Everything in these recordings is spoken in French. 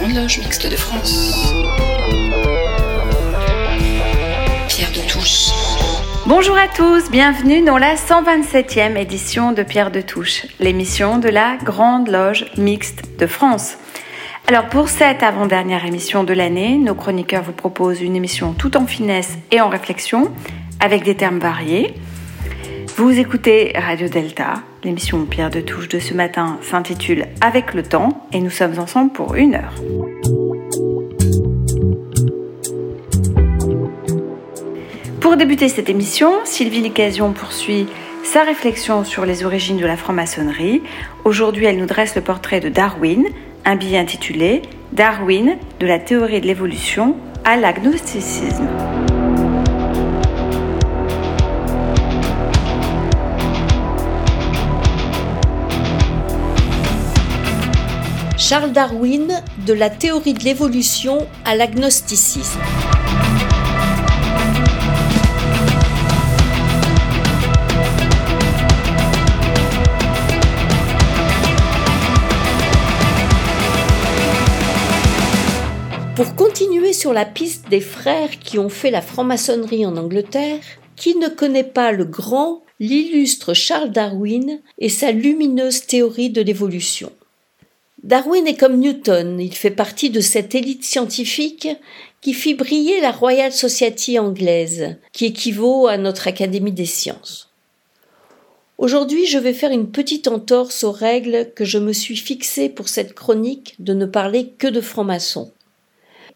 Grande Loge Mixte de France. Pierre de Touche. Bonjour à tous, bienvenue dans la 127e édition de Pierre de Touche, l'émission de la Grande Loge Mixte de France. Alors pour cette avant-dernière émission de l'année, nos chroniqueurs vous proposent une émission tout en finesse et en réflexion, avec des termes variés. Vous écoutez Radio Delta, l'émission Pierre de Touche de ce matin s'intitule Avec le temps et nous sommes ensemble pour une heure. Pour débuter cette émission, Sylvie Licasion poursuit sa réflexion sur les origines de la franc-maçonnerie. Aujourd'hui, elle nous dresse le portrait de Darwin, un billet intitulé Darwin, de la théorie de l'évolution à l'agnosticisme. Charles Darwin, de la théorie de l'évolution à l'agnosticisme. Pour continuer sur la piste des frères qui ont fait la franc-maçonnerie en Angleterre, qui ne connaît pas le grand, l'illustre Charles Darwin et sa lumineuse théorie de l'évolution Darwin est comme Newton, il fait partie de cette élite scientifique qui fit briller la Royal Society anglaise, qui équivaut à notre Académie des sciences. Aujourd'hui, je vais faire une petite entorse aux règles que je me suis fixées pour cette chronique de ne parler que de francs-maçons.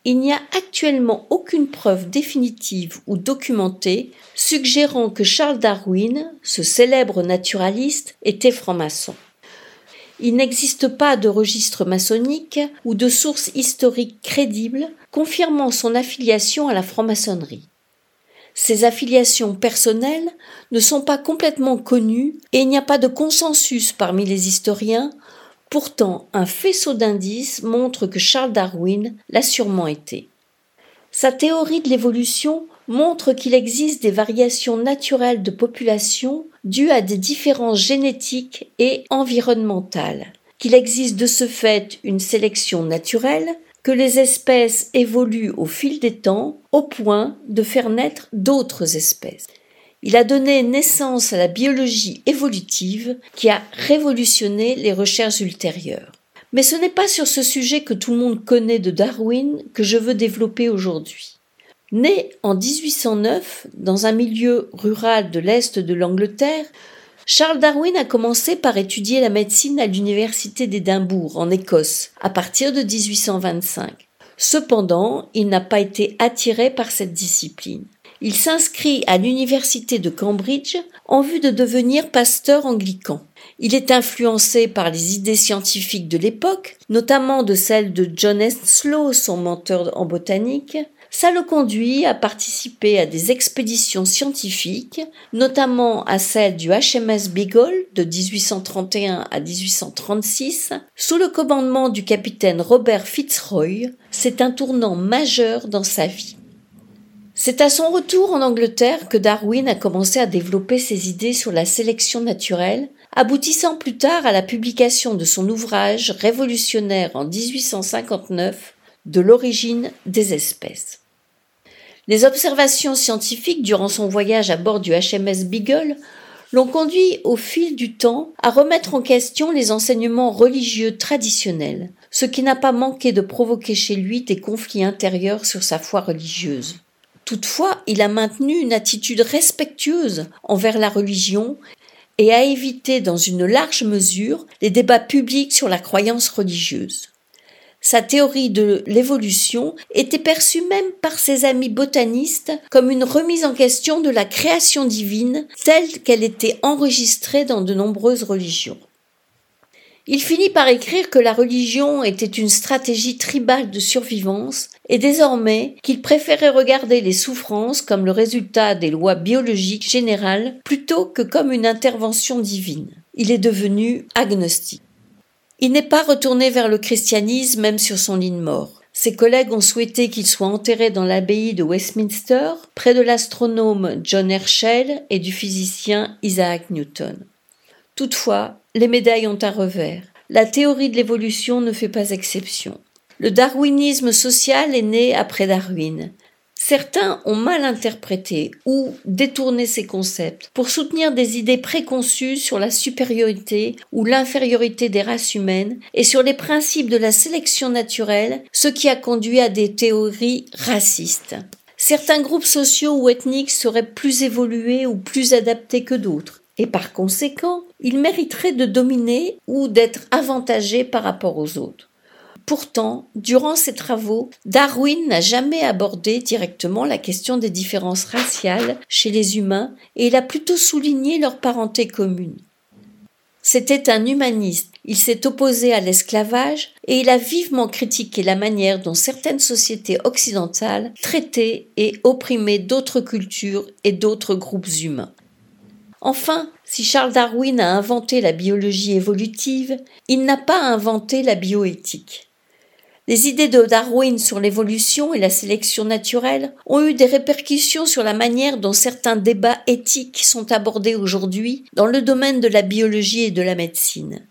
Il n'y a actuellement aucune preuve définitive ou documentée suggérant que Charles Darwin, ce célèbre naturaliste, était franc-maçon. Il n'existe pas de registre maçonnique ou de source historique crédible confirmant son affiliation à la franc-maçonnerie. Ses affiliations personnelles ne sont pas complètement connues et il n'y a pas de consensus parmi les historiens. Pourtant, un faisceau d'indices montre que Charles Darwin l'a sûrement été. Sa théorie de l'évolution montre qu'il existe des variations naturelles de population dues à des différences génétiques et environnementales, qu'il existe de ce fait une sélection naturelle, que les espèces évoluent au fil des temps au point de faire naître d'autres espèces. Il a donné naissance à la biologie évolutive qui a révolutionné les recherches ultérieures. Mais ce n'est pas sur ce sujet que tout le monde connaît de Darwin que je veux développer aujourd'hui. Né en 1809 dans un milieu rural de l'Est de l'Angleterre, Charles Darwin a commencé par étudier la médecine à l'université d'Édimbourg, en Écosse, à partir de 1825. Cependant, il n'a pas été attiré par cette discipline. Il s'inscrit à l'université de Cambridge en vue de devenir pasteur anglican. Il est influencé par les idées scientifiques de l'époque, notamment de celles de John Henslow, son mentor en botanique, ça le conduit à participer à des expéditions scientifiques, notamment à celle du HMS Beagle de 1831 à 1836, sous le commandement du capitaine Robert Fitzroy. C'est un tournant majeur dans sa vie. C'est à son retour en Angleterre que Darwin a commencé à développer ses idées sur la sélection naturelle, aboutissant plus tard à la publication de son ouvrage révolutionnaire en 1859 de l'origine des espèces. Les observations scientifiques durant son voyage à bord du HMS Beagle l'ont conduit au fil du temps à remettre en question les enseignements religieux traditionnels, ce qui n'a pas manqué de provoquer chez lui des conflits intérieurs sur sa foi religieuse. Toutefois, il a maintenu une attitude respectueuse envers la religion et a évité dans une large mesure les débats publics sur la croyance religieuse. Sa théorie de l'évolution était perçue même par ses amis botanistes comme une remise en question de la création divine telle qu'elle était enregistrée dans de nombreuses religions. Il finit par écrire que la religion était une stratégie tribale de survivance et désormais qu'il préférait regarder les souffrances comme le résultat des lois biologiques générales plutôt que comme une intervention divine. Il est devenu agnostique. Il n'est pas retourné vers le christianisme même sur son lit de mort. Ses collègues ont souhaité qu'il soit enterré dans l'abbaye de Westminster, près de l'astronome John Herschel et du physicien Isaac Newton. Toutefois, les médailles ont un revers. La théorie de l'évolution ne fait pas exception. Le darwinisme social est né après Darwin. Certains ont mal interprété ou détourné ces concepts pour soutenir des idées préconçues sur la supériorité ou l'infériorité des races humaines et sur les principes de la sélection naturelle, ce qui a conduit à des théories racistes. Certains groupes sociaux ou ethniques seraient plus évolués ou plus adaptés que d'autres, et par conséquent, ils mériteraient de dominer ou d'être avantagés par rapport aux autres. Pourtant, durant ses travaux, Darwin n'a jamais abordé directement la question des différences raciales chez les humains et il a plutôt souligné leur parenté commune. C'était un humaniste, il s'est opposé à l'esclavage et il a vivement critiqué la manière dont certaines sociétés occidentales traitaient et opprimaient d'autres cultures et d'autres groupes humains. Enfin, si Charles Darwin a inventé la biologie évolutive, il n'a pas inventé la bioéthique. Les idées de Darwin sur l'évolution et la sélection naturelle ont eu des répercussions sur la manière dont certains débats éthiques sont abordés aujourd'hui dans le domaine de la biologie et de la médecine.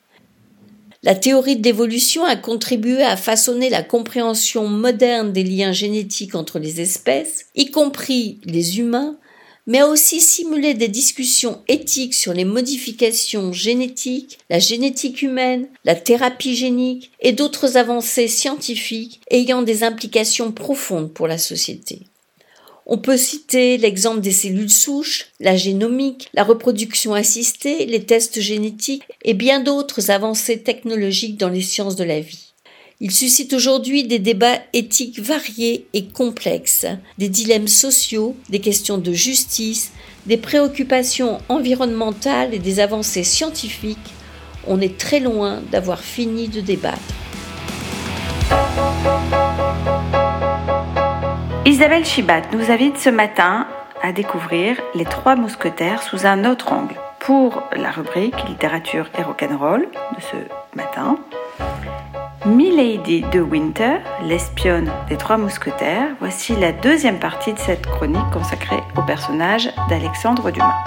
La théorie de l'évolution a contribué à façonner la compréhension moderne des liens génétiques entre les espèces, y compris les humains, mais a aussi simulé des discussions éthiques sur les modifications génétiques, la génétique humaine, la thérapie génique et d'autres avancées scientifiques ayant des implications profondes pour la société. On peut citer l'exemple des cellules souches, la génomique, la reproduction assistée, les tests génétiques et bien d'autres avancées technologiques dans les sciences de la vie. Il suscite aujourd'hui des débats éthiques variés et complexes, des dilemmes sociaux, des questions de justice, des préoccupations environnementales et des avancées scientifiques. On est très loin d'avoir fini de débattre. Isabelle Chibat nous invite ce matin à découvrir Les Trois Mousquetaires sous un autre angle pour la rubrique littérature et rock'n'roll de ce matin. Milady de Winter, l'espionne des Trois Mousquetaires, voici la deuxième partie de cette chronique consacrée au personnage d'Alexandre Dumas.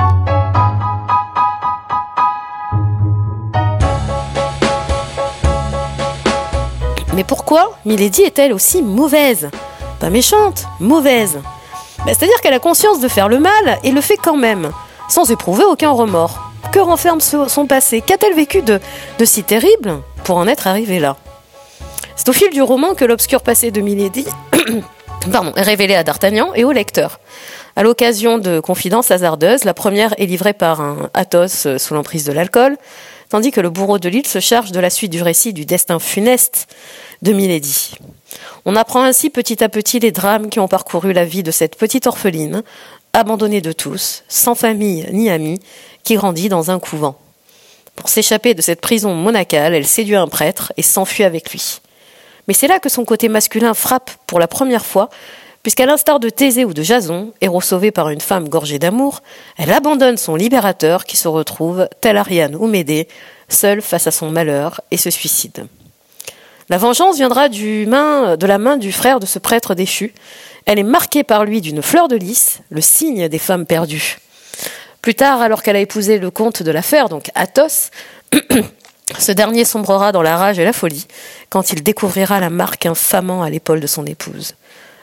Mais pourquoi Milady est-elle aussi mauvaise? Pas méchante, mauvaise. Ben, c'est-à-dire qu'elle a conscience de faire le mal et le fait quand même, sans éprouver aucun remords. Que renferme son passé? Qu'a-t-elle vécu de si terrible pour en être arrivée là? C'est au fil du roman que l'obscur passé de Milady est révélé à D'Artagnan et au lecteur. À l'occasion de confidences hasardeuses, la première est livrée par un Athos euh, sous l'emprise de l'alcool, tandis que le bourreau de l'île se charge de la suite du récit du destin funeste de Milady. On apprend ainsi petit à petit les drames qui ont parcouru la vie de cette petite orpheline, abandonnée de tous, sans famille ni amis, qui grandit dans un couvent. Pour s'échapper de cette prison monacale, elle séduit un prêtre et s'enfuit avec lui. Mais c'est là que son côté masculin frappe pour la première fois, puisqu'à l'instar de Thésée ou de Jason, héros sauvé par une femme gorgée d'amour, elle abandonne son libérateur qui se retrouve, tel Ariane ou Médée, seul face à son malheur et se suicide. La vengeance viendra de la main du frère de ce prêtre déchu. Elle est marquée par lui d'une fleur de lys, le signe des femmes perdues. Plus tard, alors qu'elle a épousé le comte de l'affaire, donc Athos, Ce dernier sombrera dans la rage et la folie quand il découvrira la marque infamant à l'épaule de son épouse.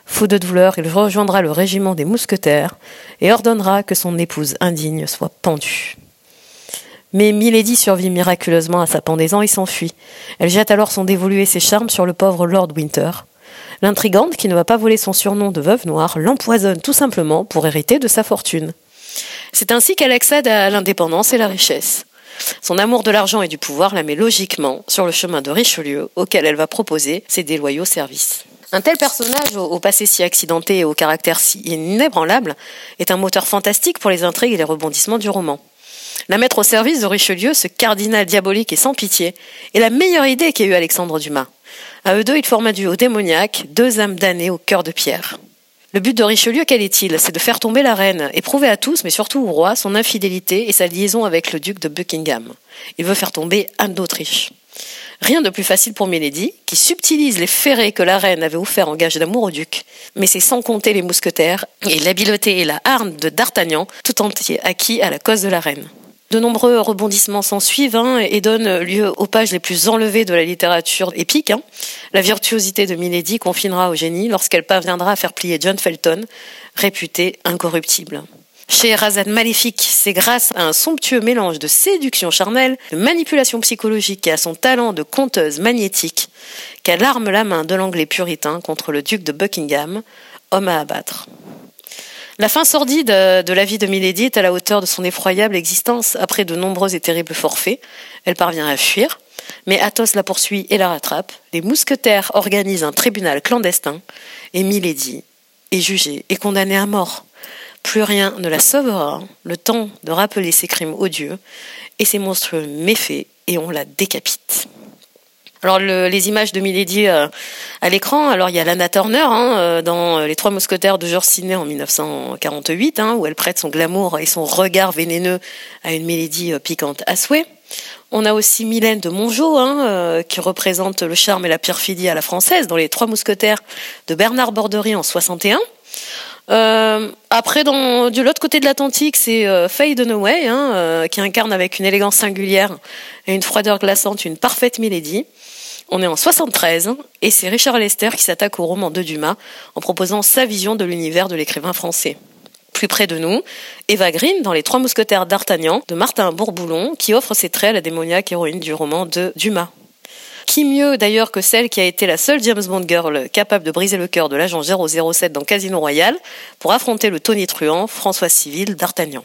Fou de douleur, il rejoindra le régiment des mousquetaires et ordonnera que son épouse indigne soit pendue. Mais Milady survit miraculeusement à sa pendaison et s'enfuit. Elle jette alors son dévolu et ses charmes sur le pauvre Lord Winter. L'intrigante, qui ne va pas voler son surnom de veuve noire, l'empoisonne tout simplement pour hériter de sa fortune. C'est ainsi qu'elle accède à l'indépendance et la richesse. Son amour de l'argent et du pouvoir la met logiquement sur le chemin de Richelieu, auquel elle va proposer ses déloyaux services. Un tel personnage, au passé si accidenté et au caractère si inébranlable, est un moteur fantastique pour les intrigues et les rebondissements du roman. La mettre au service de Richelieu, ce cardinal diabolique et sans pitié, est la meilleure idée qu'ait eue Alexandre Dumas. À eux deux, ils forment un duo démoniaque, deux âmes damnées au cœur de pierre. Le but de Richelieu, quel est-il? C'est de faire tomber la reine et prouver à tous, mais surtout au roi, son infidélité et sa liaison avec le duc de Buckingham. Il veut faire tomber Anne d'Autriche. Rien de plus facile pour Milady, qui subtilise les ferrets que la reine avait offerts en gage d'amour au duc. Mais c'est sans compter les mousquetaires et l'habileté et la harne de D'Artagnan, tout entier acquis à la cause de la reine. De nombreux rebondissements s'en suivent hein, et donnent lieu aux pages les plus enlevées de la littérature épique. Hein. La virtuosité de Milady confinera au génie lorsqu'elle parviendra à faire plier John Felton, réputé incorruptible. Chez Razan Maléfique, c'est grâce à un somptueux mélange de séduction charnelle, de manipulation psychologique et à son talent de conteuse magnétique qu'elle arme la main de l'anglais puritain contre le duc de Buckingham, homme à abattre. La fin sordide de la vie de Milady est à la hauteur de son effroyable existence. Après de nombreux et terribles forfaits, elle parvient à fuir, mais Athos la poursuit et la rattrape. Les mousquetaires organisent un tribunal clandestin et Milady est jugée et condamnée à mort. Plus rien ne la sauvera, le temps de rappeler ses crimes odieux et ses monstrueux méfaits, et on la décapite. Alors les images de Milady euh, à l'écran, alors il y a Lana Turner hein, euh, dans Les Trois Mousquetaires de George Sidney en 1948, hein, où elle prête son glamour et son regard vénéneux à une Milady euh, piquante à souhait. On a aussi Mylène de Mongeau, hein, qui représente le charme et la perfidie à la française dans Les Trois Mousquetaires de Bernard Borderie en 61. Euh, après, dans, de l'autre côté de l'Atlantique, c'est euh, Faye Dunaway, hein, euh, qui incarne avec une élégance singulière et une froideur glaçante une parfaite Milady. On est en 73 et c'est Richard Lester qui s'attaque au roman de Dumas en proposant sa vision de l'univers de l'écrivain français. Plus près de nous, Eva Green dans Les Trois Mousquetaires d'Artagnan de Martin Bourboulon qui offre ses traits à la démoniaque héroïne du roman de Dumas. Qui mieux d'ailleurs que celle qui a été la seule James Bond girl capable de briser le cœur de l'agent 007 dans Casino Royale pour affronter le Tony Truant, François Civil d'Artagnan.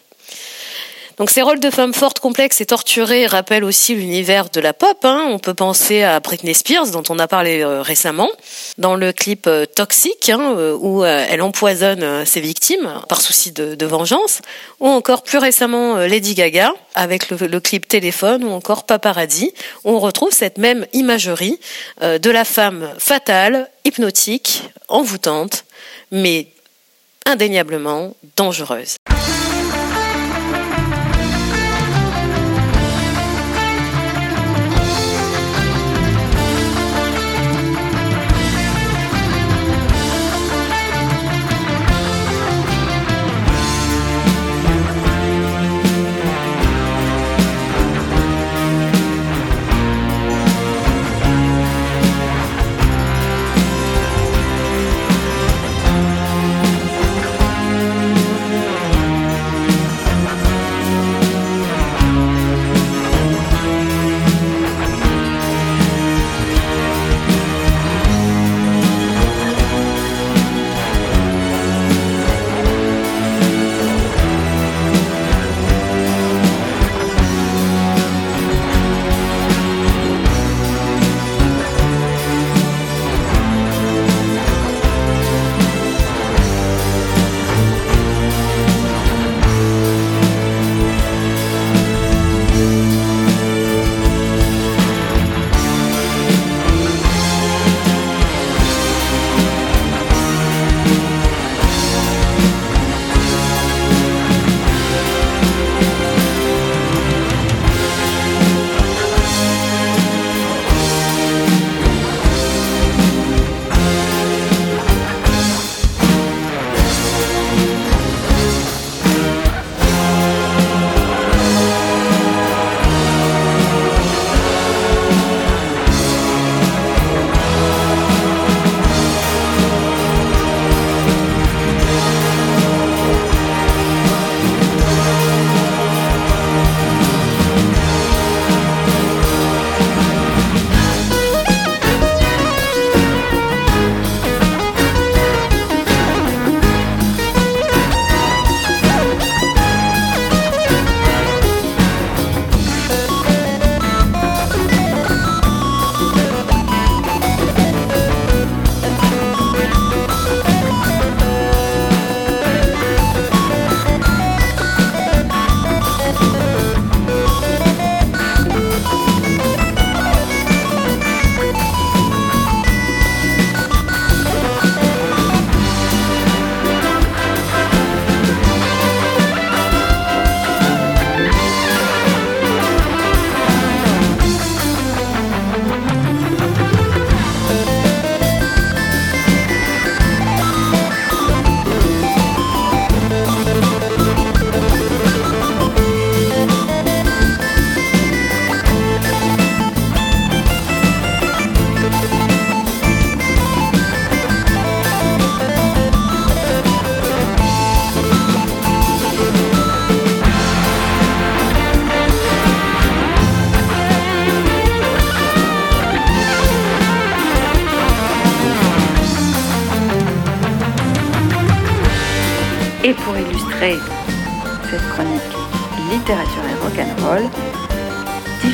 Donc ces rôles de femmes fortes, complexes et torturées rappellent aussi l'univers de la pop. Hein. On peut penser à Britney Spears, dont on a parlé euh, récemment, dans le clip euh, Toxic, hein, euh, où elle empoisonne ses victimes par souci de, vengeance, ou encore plus récemment Lady Gaga, avec le, clip Téléphone, ou encore Paparazzi, où on retrouve cette même imagerie de la femme fatale, hypnotique, envoûtante, mais indéniablement dangereuse.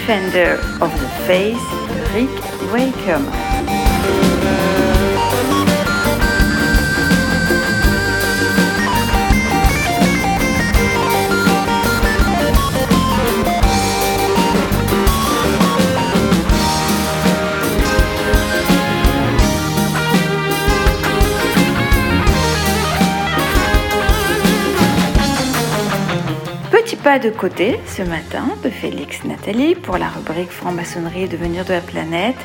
Defender of the Faith Rick Wakeman. Pas de côté ce matin de Félix Nathalie pour la rubrique Franc-maçonnerie et devenir de la planète.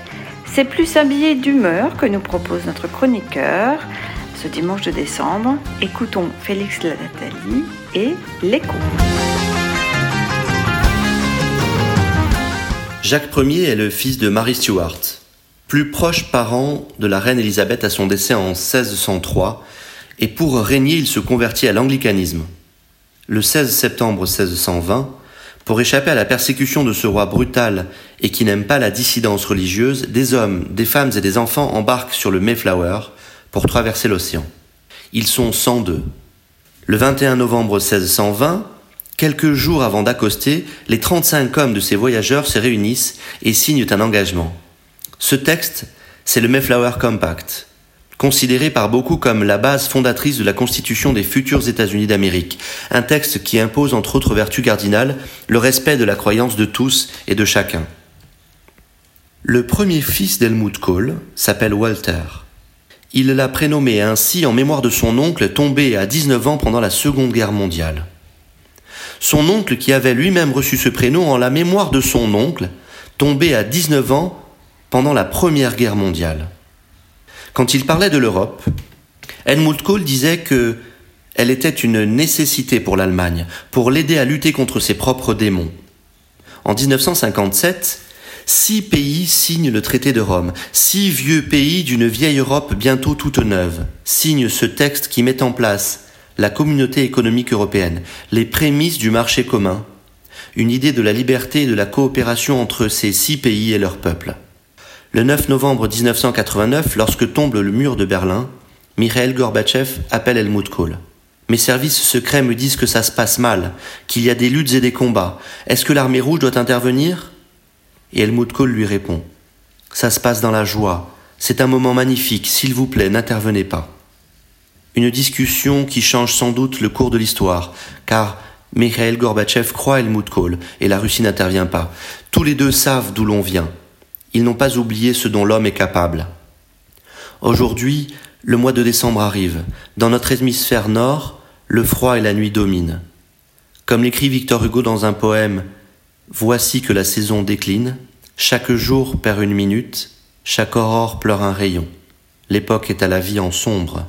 C'est plus un billet d'humeur que nous propose notre chroniqueur ce dimanche de décembre. Écoutons Félix Nathalie et l'écho. Jacques Ier est le fils de Mary Stuart, plus proche parent de la reine Élisabeth à son décès en 1603, et pour régner il se convertit à l'anglicanisme. Le 16 septembre 1620, pour échapper à la persécution de ce roi brutal et qui n'aime pas la dissidence religieuse, des hommes, des femmes et des enfants embarquent sur le Mayflower pour traverser l'océan. Ils sont 102. Le 21 novembre 1620, quelques jours avant d'accoster, les 35 hommes de ces voyageurs se réunissent et signent un engagement. Ce texte, c'est le Mayflower Compact, considéré par beaucoup comme la base fondatrice de la constitution des futurs États-Unis d'Amérique, un texte qui impose entre autres vertus cardinales le respect de la croyance de tous et de chacun. Le premier fils d'Helmut Kohl s'appelle Walter. Il l'a prénommé ainsi en mémoire de son oncle tombé à 19 ans pendant la Seconde Guerre mondiale. Son oncle qui avait lui-même reçu ce prénom en la mémoire de son oncle tombé à 19 ans pendant la Première Guerre mondiale. Quand il parlait de l'Europe, Helmut Kohl disait que elle était une nécessité pour l'Allemagne, pour l'aider à lutter contre ses propres démons. En 1957, six pays signent le traité de Rome, six vieux pays d'une vieille Europe bientôt toute neuve, signent ce texte qui met en place la communauté économique européenne, les prémices du marché commun, une idée de la liberté et de la coopération entre ces six pays et leurs peuples. Le 9 novembre 1989, lorsque tombe le mur de Berlin, Mikhail Gorbatchev appelle Helmut Kohl. Mes services secrets me disent que ça se passe mal, qu'il y a des luttes et des combats. Est-ce que l'armée rouge doit intervenir? Et Helmut Kohl lui répond Ça se passe dans la joie. C'est un moment magnifique. S'il vous plaît, n'intervenez pas. Une discussion qui change sans doute le cours de l'histoire, car Mikhail Gorbatchev croit Helmut Kohl et la Russie n'intervient pas. Tous les deux savent d'où l'on vient. Ils n'ont pas oublié ce dont l'homme est capable. Aujourd'hui, le mois de décembre arrive. Dans notre hémisphère nord, le froid et la nuit dominent. Comme l'écrit Victor Hugo dans un poème Voici que la saison décline, chaque jour perd une minute, chaque aurore pleure un rayon. L'époque est à la vie en sombre.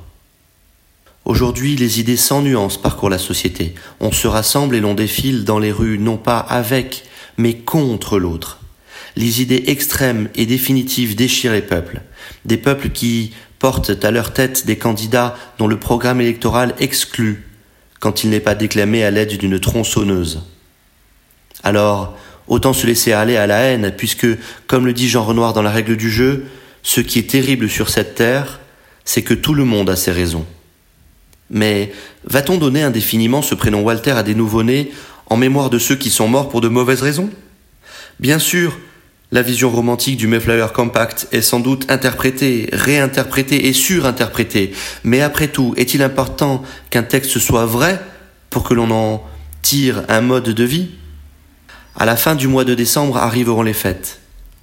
Aujourd'hui, les idées sans nuance parcourent la société. On se rassemble et l'on défile dans les rues non pas avec, mais contre l'autre les idées extrêmes et définitives déchirent les peuples, des peuples qui portent à leur tête des candidats dont le programme électoral exclut quand il n'est pas déclamé à l'aide d'une tronçonneuse. Alors, autant se laisser aller à la haine, puisque, comme le dit Jean Renoir dans la règle du jeu, ce qui est terrible sur cette terre, c'est que tout le monde a ses raisons. Mais va-t-on donner indéfiniment ce prénom Walter à des nouveau-nés en mémoire de ceux qui sont morts pour de mauvaises raisons? Bien sûr, la vision romantique du Mayflower Compact est sans doute interprétée, réinterprétée et surinterprétée. Mais après tout, est-il important qu'un texte soit vrai pour que l'on en tire un mode de vie? À la fin du mois de décembre arriveront les fêtes.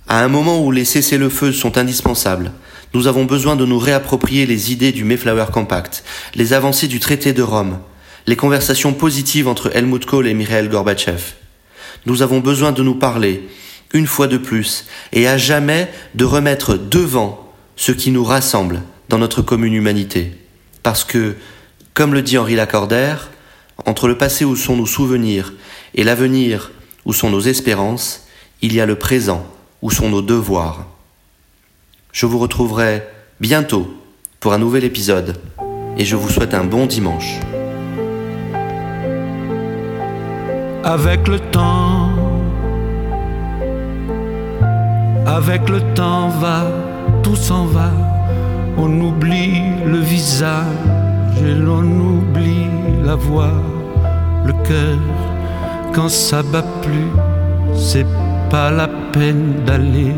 À un moment où les cessez-le-feu sont indispensables, nous avons besoin de nous réapproprier les idées du Mayflower Compact, les avancées du traité de Rome, les conversations positives entre Helmut Kohl et Mikhail Gorbatchev. Nous avons besoin de nous parler, une fois de plus, et à jamais de remettre devant ce qui nous rassemble dans notre commune humanité. Parce que, comme le dit Henri Lacordaire, entre le passé où sont nos souvenirs et l'avenir où sont nos espérances, il y a le présent où sont nos devoirs. Je vous retrouverai bientôt pour un nouvel épisode et je vous souhaite un bon dimanche. Avec le temps, avec le temps va, tout s'en va. On oublie le visage et l'on oublie la voix. le cœur quand ça bat plus. C'est pas la peine d'aller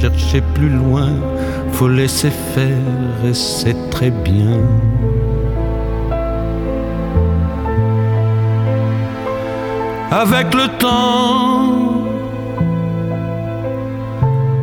chercher plus loin, faut laisser faire et c'est très bien. Avec le temps,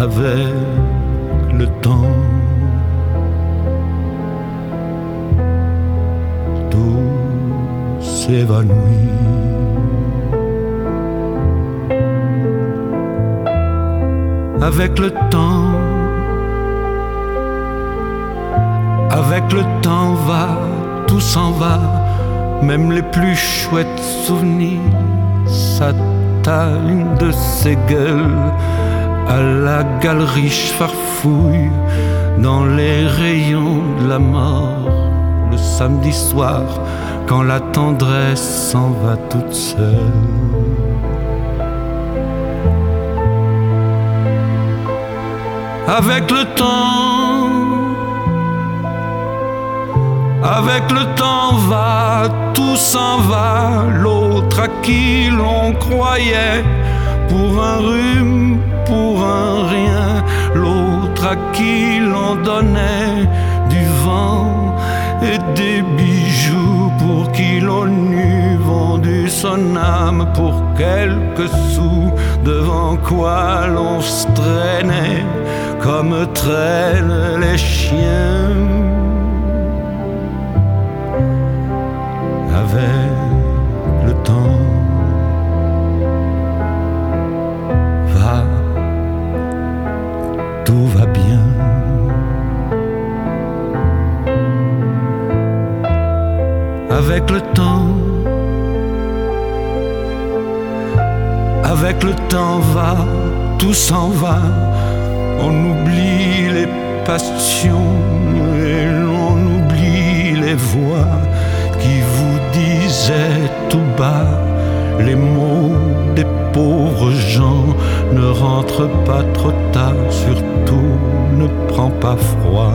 avec le temps. Tout s'évanouit. Avec le temps, avec le temps va, tout s'en va, même les plus chouettes souvenirs s'atteignent de ses gueules à la galerie farfouille dans les rayons de la mort le samedi soir quand la tendresse s'en va toute seule. Avec le temps, avec le temps va, tout s'en va, l'autre à qui l'on croyait pour un rhume, pour un rien, l'autre à qui l'on donnait du vent et des bijoux pour qui l'on eût vendu son âme pour quelques sous, devant quoi l'on se traînait comme traînent les chiens. Avec le temps, Avec le temps, avec le temps va, tout s'en va on oublie les passions et l'on oublie les voix qui vous disaient tout bas les mots des pauvres gens. Ne rentre pas trop tard, surtout ne prends pas froid.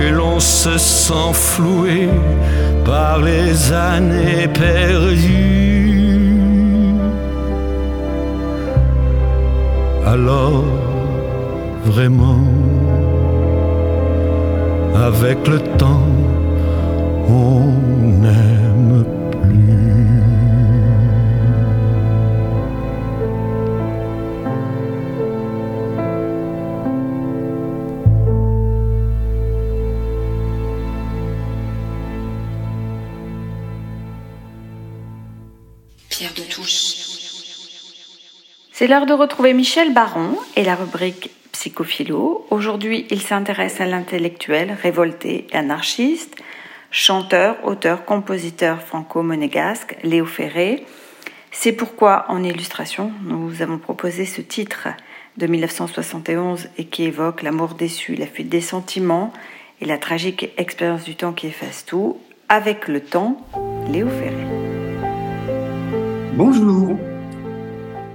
et l'on se sent floué par les années perdues. Alors, vraiment, avec le temps, on n'aime C'est l'heure de retrouver Michel Baron et la rubrique Psychophilo. Aujourd'hui, il s'intéresse à l'intellectuel révolté et anarchiste, chanteur, auteur, compositeur franco-monégasque, Léo Ferré. C'est pourquoi, en illustration, nous avons proposé ce titre de 1971 et qui évoque l'amour déçu, la fuite des sentiments et la tragique expérience du temps qui efface tout. Avec le temps, Léo Ferré. Bonjour.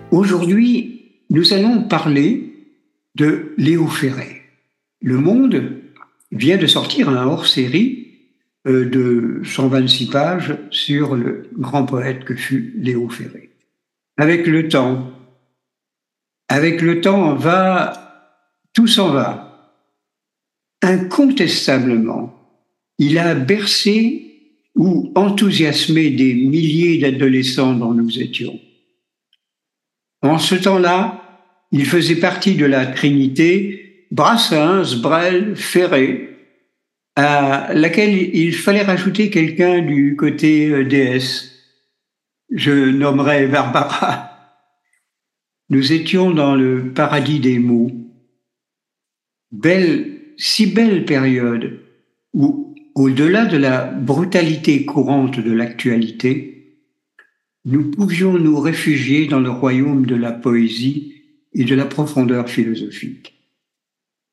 Aujourd'hui, nous allons parler de Léo Ferré. Le Monde vient de sortir un hors-série euh, de 126 pages sur le grand poète que fut Léo Ferré. Avec le temps, avec le temps va, tout s'en va. Incontestablement, il a bercé ou enthousiasmer des milliers d'adolescents dont nous étions. En ce temps-là, il faisait partie de la Trinité Brassens, Brel, Ferré, à laquelle il fallait rajouter quelqu'un du côté euh, déesse. Je nommerai Barbara. Nous étions dans le paradis des mots. Belle, si belle période où, au-delà de la brutalité courante de l'actualité, nous pouvions nous réfugier dans le royaume de la poésie et de la profondeur philosophique.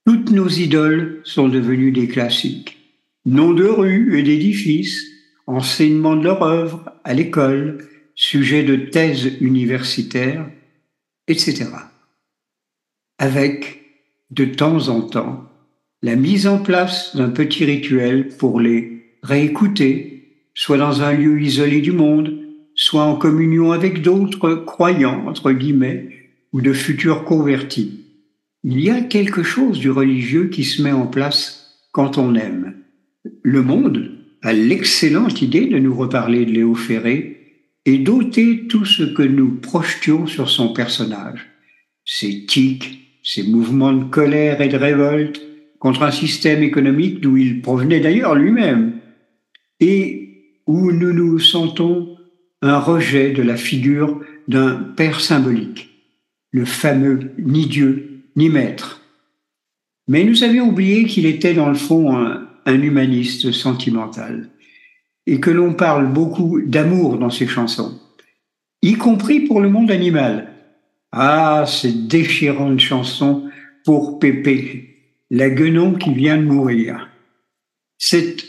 Toutes nos idoles sont devenues des classiques. Noms de rues et d'édifices, enseignement de leur œuvre à l'école, sujet de thèses universitaires, etc. Avec, de temps en temps, la mise en place d'un petit rituel pour les réécouter, soit dans un lieu isolé du monde, soit en communion avec d'autres croyants, entre guillemets, ou de futurs convertis. Il y a quelque chose du religieux qui se met en place quand on aime. Le monde a l'excellente idée de nous reparler de Léo Ferré et d'ôter tout ce que nous projetions sur son personnage. Ses tics, ses mouvements de colère et de révolte contre un système économique d'où il provenait d'ailleurs lui-même, et où nous nous sentons un rejet de la figure d'un père symbolique le fameux ni Dieu ni maître. Mais nous avions oublié qu'il était dans le fond un, humaniste sentimental et que l'on parle beaucoup d'amour dans ses chansons, y compris pour le monde animal. Ah, ces déchirantes chansons pour Pépé, la guenon qui vient de mourir. Cette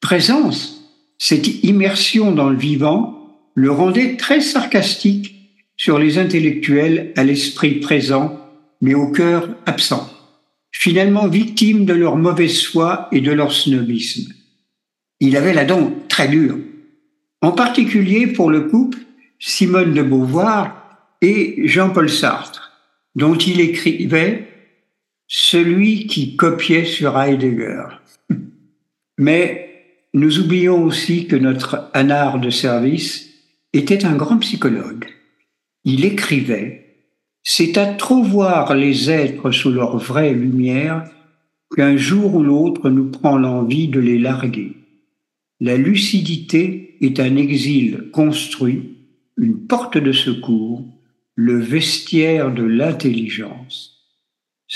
présence, cette immersion dans le vivant le rendait très sarcastique sur les intellectuels à l'esprit présent, mais au cœur absent, finalement victimes de leur mauvaise foi et de leur snobisme. Il avait la dent très dure, en particulier pour le couple Simone de Beauvoir et Jean-Paul Sartre, dont il écrivait celui qui copiait sur Heidegger. Mais nous oublions aussi que notre anard de service était un grand psychologue il écrivait C'est à trop voir les êtres sous leur vraie lumière qu'un jour ou l'autre nous prend l'envie de les larguer. La lucidité est un exil construit, une porte de secours, le vestiaire de l'intelligence.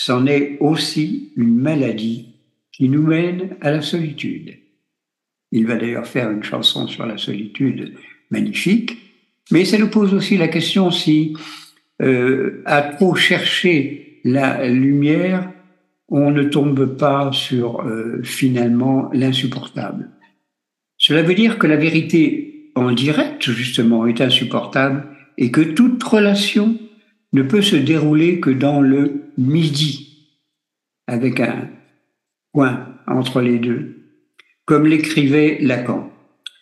C'en est aussi une maladie qui nous mène à la solitude. Il va d'ailleurs faire une chanson sur la solitude magnifique, mais ça nous pose aussi la question si, euh, à trop chercher la lumière, on ne tombe pas sur euh, finalement l'insupportable. Cela veut dire que la vérité en direct, justement, est insupportable et que toute relation ne peut se dérouler que dans le midi, avec un point entre les deux, comme l'écrivait Lacan.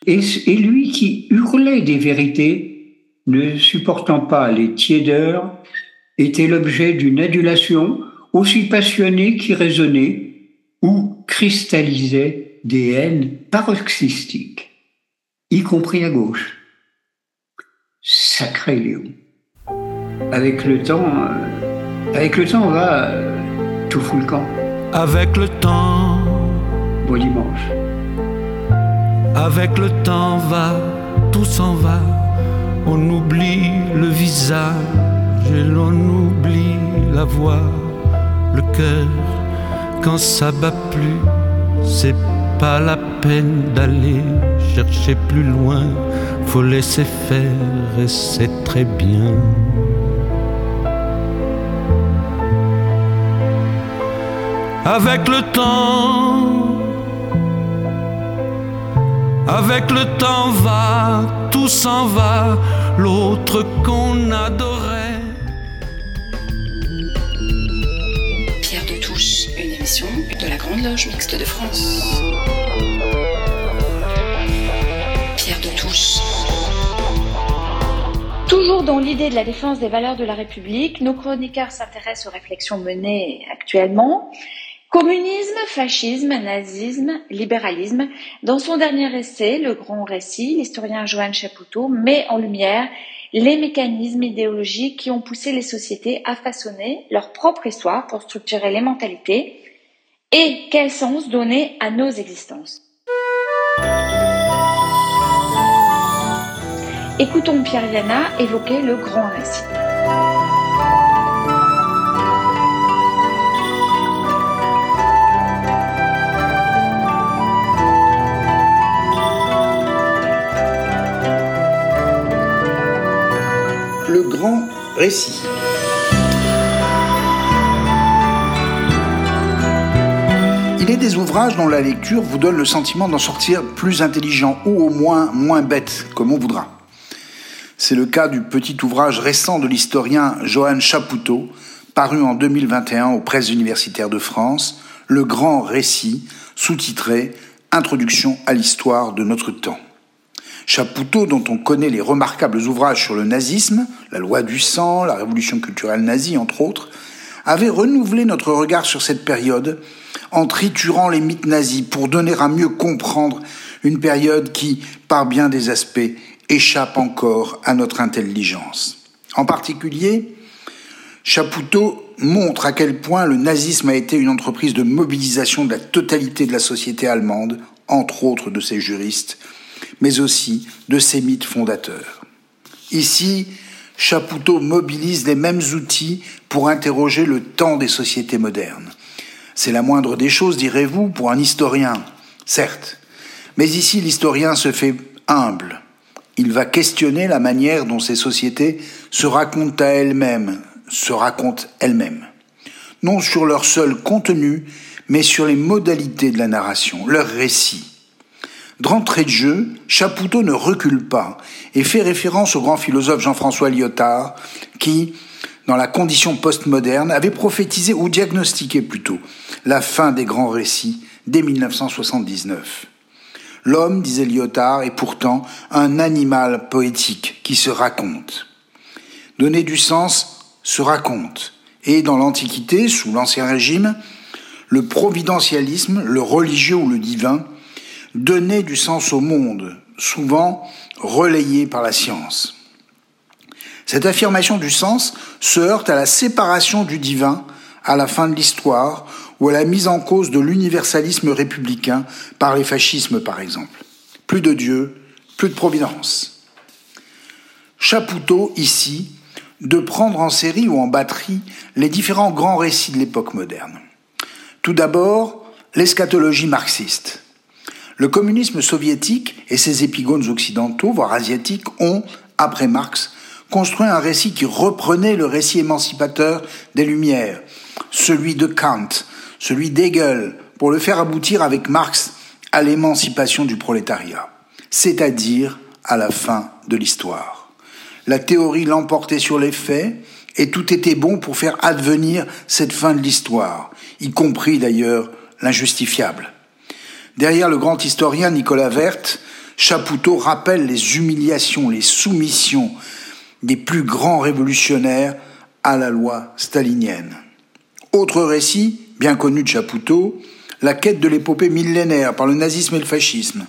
Et, lui qui hurlait des vérités ne supportant pas les tiédeurs, était l'objet d'une adulation aussi passionnée qu'irraisonnée ou cristallisait des haines paroxystiques, y compris à gauche. Sacré Léo. Avec le temps, euh, avec le temps, on va euh, tout fout le camp. Avec le temps. Beau dimanche. Avec le temps va, tout s'en va on oublie le visage et l'on oublie la voix, le cœur. Quand ça bat plus, c'est pas la peine d'aller chercher plus loin. Faut laisser faire et c'est très bien. Avec le temps, avec le temps va, tout s'en va, l'autre qu'on adorait. Pierre de Touche, une émission de la Grande Loge Mixte de France. Pierre de Touche. Toujours dans l'idée de la défense des valeurs de la République, nos chroniqueurs s'intéressent aux réflexions menées actuellement Communisme, fascisme, nazisme, libéralisme. Dans son dernier essai, Le Grand Récit, l'historien Joanne Chapoutot met en lumière les mécanismes idéologiques qui ont poussé les sociétés à façonner leur propre histoire pour structurer les mentalités et quel sens donner à nos existences? Écoutons Pierre Yana évoquer le grand récit. Le grand récit. Il est des ouvrages dont la lecture vous donne le sentiment d'en sortir plus intelligent ou au moins moins bête, comme on voudra. C'est le cas du petit ouvrage récent de l'historien Johan Chapoutot, paru en 2021 aux presses universitaires de France, Le Grand Récit, sous-titré Introduction à l'histoire de notre temps. Chapoutot, dont on connaît les remarquables ouvrages sur le nazisme, la loi du sang, la révolution culturelle nazie, entre autres, avait renouvelé notre regard sur cette période en triturant les mythes nazis pour donner à mieux comprendre une période qui, par bien des aspects, échappe encore à notre intelligence. En particulier, Chapoutot montre à quel point le nazisme a été une entreprise de mobilisation de la totalité de la société allemande, entre autres de ses juristes, mais aussi de ses mythes fondateurs. Ici, Chapoutot mobilise les mêmes outils pour interroger le temps des sociétés modernes. C'est la moindre des choses, direz-vous, pour un historien, certes. Mais ici, l'historien se fait humble. Il va questionner la manière dont ces sociétés se racontent à elles-mêmes, se racontent elles-mêmes. Non sur leur seul contenu, mais sur les modalités de la narration, leur récit. D'entrée de jeu, Chapoutot ne recule pas et fait référence au grand philosophe Jean-François Lyotard qui, dans la condition postmoderne, avait prophétisé ou diagnostiqué plutôt la fin des grands récits dès 1979. L'homme, disait Lyotard, est pourtant un animal poétique qui se raconte. Donner du sens se raconte. Et dans l'Antiquité, sous l'Ancien Régime, le providentialisme, le religieux ou le divin, donnait du sens au monde, souvent relayé par la science. Cette affirmation du sens se heurte à la séparation du divin à la fin de l'histoire ou à la mise en cause de l'universalisme républicain par les fascismes par exemple. Plus de Dieu, plus de providence. Chapoutot ici de prendre en série ou en batterie les différents grands récits de l'époque moderne. Tout d'abord, l'eschatologie marxiste. Le communisme soviétique et ses épigones occidentaux, voire asiatiques, ont, après Marx, construit un récit qui reprenait le récit émancipateur des Lumières, celui de Kant, celui d'Hegel, pour le faire aboutir avec Marx à l'émancipation du prolétariat, c'est-à-dire à la fin de l'histoire. La théorie l'emportait sur les faits, et tout était bon pour faire advenir cette fin de l'histoire, y compris d'ailleurs l'injustifiable. Derrière le grand historien Nicolas Vert, Chapoutot rappelle les humiliations, les soumissions des plus grands révolutionnaires à la loi stalinienne. Autre récit, bien connu de Chapoutot, la quête de l'épopée millénaire par le nazisme et le fascisme.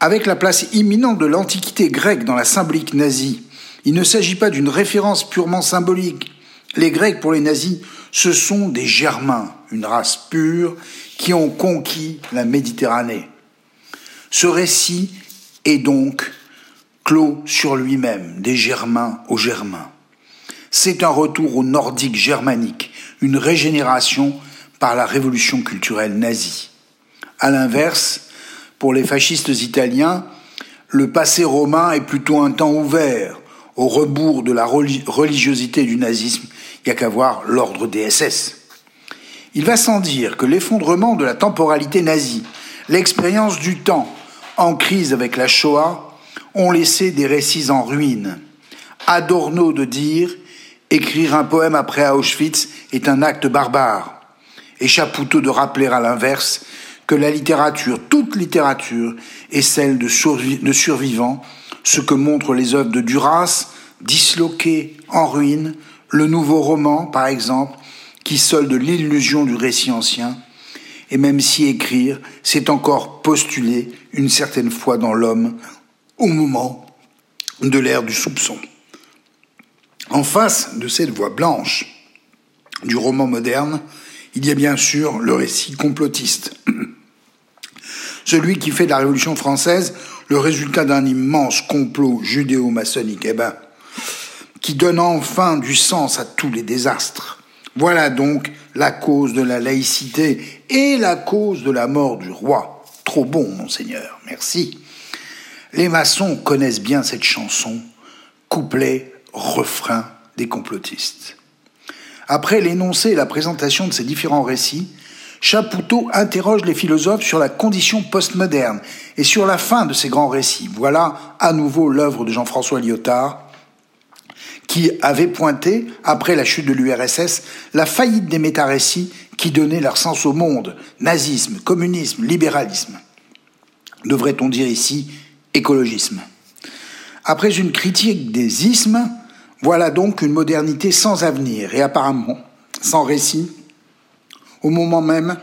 Avec la place imminente de l'antiquité grecque dans la symbolique nazie, il ne s'agit pas d'une référence purement symbolique. Les Grecs, pour les nazis, ce sont des Germains, une race pure qui ont conquis la Méditerranée. Ce récit est donc clos sur lui-même, des Germains aux Germains. C'est un retour au nordique germanique, une régénération par la révolution culturelle nazie. À l'inverse, pour les fascistes italiens, le passé romain est plutôt un temps ouvert, au rebours de la religiosité du nazisme, il n'y a qu'à voir l'ordre des SS. Il va sans dire que l'effondrement de la temporalité nazie, l'expérience du temps en crise avec la Shoah, ont laissé des récits en ruine. Adorno de dire écrire un poème après Auschwitz est un acte barbare. Et Chapoutot de rappeler à l'inverse que la littérature, toute littérature, est celle de, survivants, ce que montrent les œuvres de Duras, disloquées, en ruine, le nouveau roman, par exemple, qui solde l'illusion du récit ancien, et même si écrire, c'est encore postuler une certaine foi dans l'homme au moment de l'ère du soupçon. En face de cette voix blanche du roman moderne, il y a bien sûr le récit complotiste. Celui qui fait de la Révolution française le résultat d'un immense complot judéo-maçonnique, eh ben, qui donne enfin du sens à tous les désastres. Voilà donc la cause de la laïcité et la cause de la mort du roi. Trop bon, monseigneur, merci. Les maçons connaissent bien cette chanson, couplet, refrain des complotistes. Après l'énoncé et la présentation de ces différents récits, Chapoutot interroge les philosophes sur la condition postmoderne et sur la fin de ces grands récits. Voilà à nouveau l'œuvre de Jean-François Lyotard, qui avait pointé, après la chute de l'URSS, la faillite des métarécits qui donnaient leur sens au monde, nazisme, communisme, libéralisme. Devrait-on dire ici écologisme Après une critique des ismes, voilà donc une modernité sans avenir et apparemment sans récit au moment même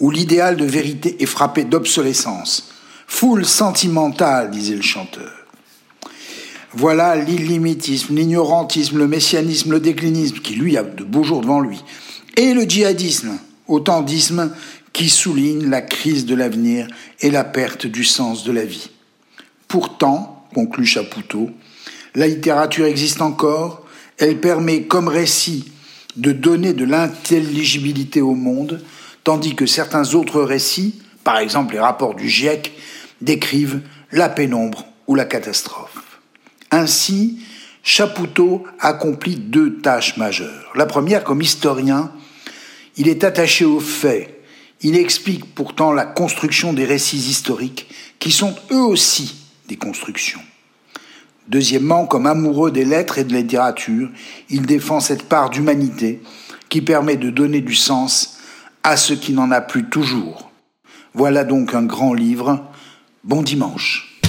où l'idéal de vérité est frappé d'obsolescence. Foule sentimentale, disait le chanteur. Voilà l'illimitisme, l'ignorantisme, le messianisme, le déclinisme, qui lui a de beaux jours devant lui, et le djihadisme, autant d'ismes qui soulignent la crise de l'avenir et la perte du sens de la vie. Pourtant, conclut Chapoutot, la littérature existe encore, elle permet comme récit de donner de l'intelligibilité au monde, tandis que certains autres récits, par exemple les rapports du GIEC, décrivent la pénombre ou la catastrophe. Ainsi, Chapoutot accomplit deux tâches majeures. La première, comme historien, il est attaché aux faits. Il explique pourtant la construction des récits historiques, qui sont eux aussi des constructions. Deuxièmement, comme amoureux des lettres et de la littérature, il défend cette part d'humanité qui permet de donner du sens à ce qui n'en a plus toujours. Voilà donc un grand livre. Bon dimanche.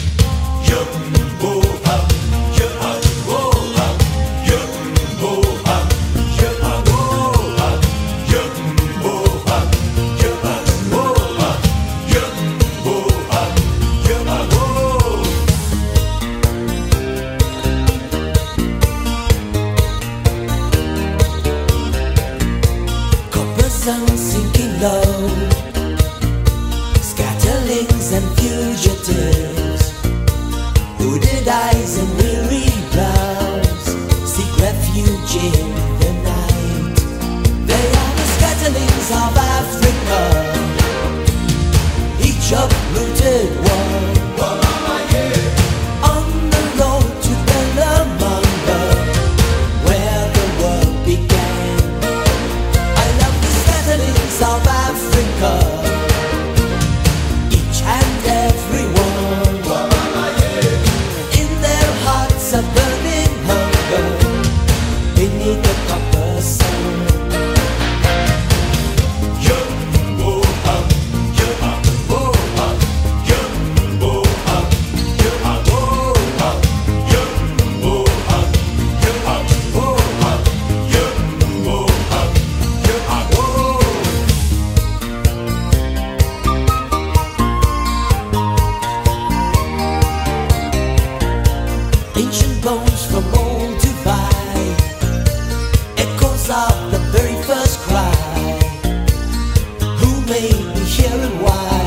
here and why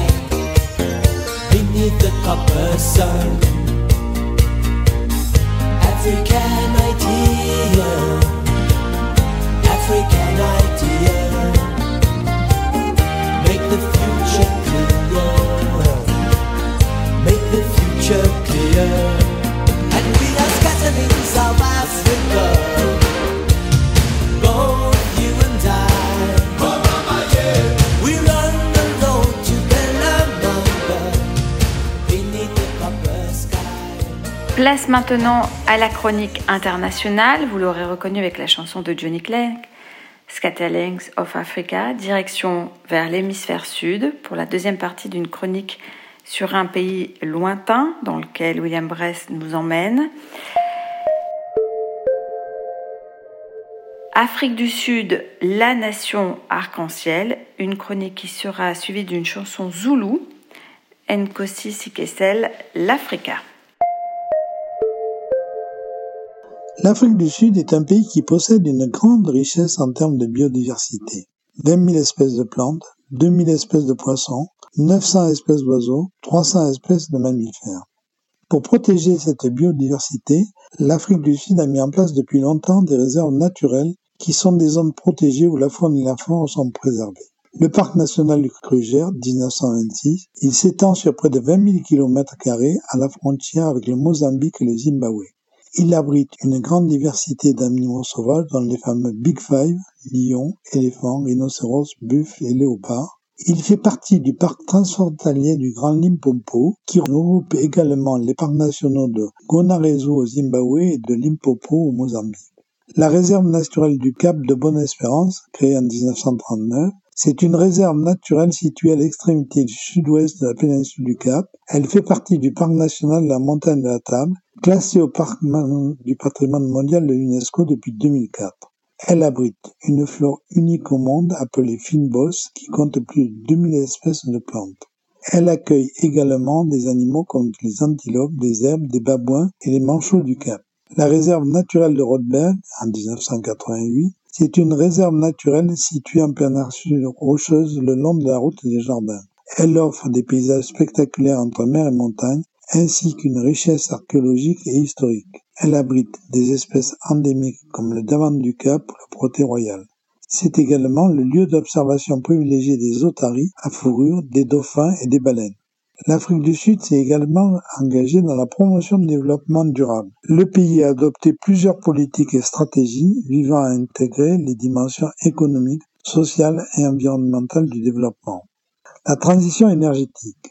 beneath the copper sun. African idea, African idea, make the future clear, make the future clear, and we are scattering our. Place maintenant à la chronique internationale. Vous l'aurez reconnu avec la chanson de Johnny Clegg, Scatterlings of Africa, direction vers l'hémisphère sud pour la deuxième partie d'une chronique sur un pays lointain dans lequel William Brest nous emmène. Afrique du Sud, la nation arc-en-ciel, une chronique qui sera suivie d'une chanson zoulou, Nkosi Sikesel, l'Africa. L'Afrique du Sud est un pays qui possède une grande richesse en termes de biodiversité. 20 000 espèces de plantes, 2 000 espèces de poissons, 900 espèces d'oiseaux, 300 espèces de mammifères. Pour protéger cette biodiversité, l'Afrique du Sud a mis en place depuis longtemps des réserves naturelles qui sont des zones protégées où la faune et la flore sont préservées. Le parc national du Kruger, 1926, il s'étend sur près de 20 000 km à la frontière avec le Mozambique et le Zimbabwe. Il abrite une grande diversité d'animaux sauvages dont les fameux Big Five, lions, éléphants, rhinocéros, buffles et léopards. Il fait partie du parc transfrontalier du Grand Limpopo, qui regroupe également les parcs nationaux de Gonarezo au Zimbabwe et de Limpopo au Mozambique. La réserve naturelle du Cap de Bonne-Espérance, créée en 1939, c'est une réserve naturelle située à l'extrémité sud-ouest de la péninsule du Cap. Elle fait partie du parc national de la montagne de la Table, classée au parc du patrimoine mondial de l'UNESCO depuis 2004. Elle abrite une flore unique au monde appelée Finboss qui compte plus de 2000 espèces de plantes. Elle accueille également des animaux comme les antilopes, des herbes, des babouins et les manchots du Cap. La réserve naturelle de Rodberg, en 1988, c'est une réserve naturelle située en péninsule rocheuse le long de la route des jardins. Elle offre des paysages spectaculaires entre mer et montagne, ainsi qu'une richesse archéologique et historique. Elle abrite des espèces endémiques comme le davant du Cap ou le proté royal. C'est également le lieu d'observation privilégié des otaries à fourrure, des dauphins et des baleines. L'Afrique du Sud s'est également engagée dans la promotion du développement durable. Le pays a adopté plusieurs politiques et stratégies visant à intégrer les dimensions économiques, sociales et environnementales du développement. La transition énergétique.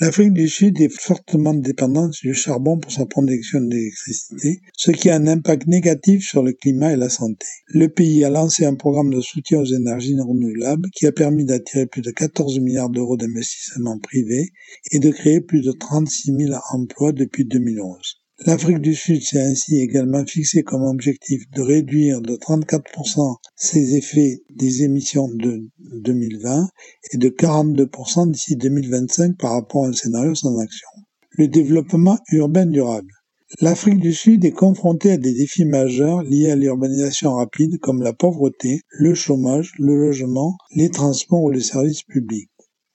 L'Afrique du Sud est fortement dépendante du charbon pour sa production d'électricité, ce qui a un impact négatif sur le climat et la santé. Le pays a lancé un programme de soutien aux énergies renouvelables qui a permis d'attirer plus de 14 milliards d'euros d'investissements privés et de créer plus de 36 000 emplois depuis 2011. L'Afrique du Sud s'est ainsi également fixé comme objectif de réduire de 34% ses effets des émissions de 2020 et de 42% d'ici 2025 par rapport à un scénario sans action. Le développement urbain durable. L'Afrique du Sud est confrontée à des défis majeurs liés à l'urbanisation rapide comme la pauvreté, le chômage, le logement, les transports ou les services publics.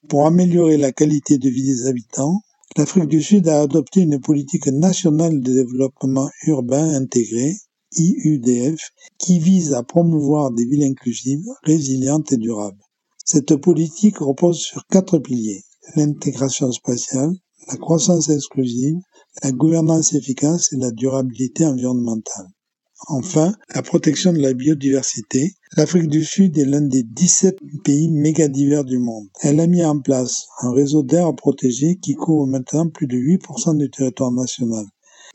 Pour améliorer la qualité de vie des habitants, L'Afrique du Sud a adopté une politique nationale de développement urbain intégré, IUDF, qui vise à promouvoir des villes inclusives, résilientes et durables. Cette politique repose sur quatre piliers l'intégration spatiale, la croissance exclusive, la gouvernance efficace et la durabilité environnementale. Enfin, la protection de la biodiversité. L'Afrique du Sud est l'un des 17 pays mégadivers du monde. Elle a mis en place un réseau d'aires protégées qui couvre maintenant plus de 8% du territoire national.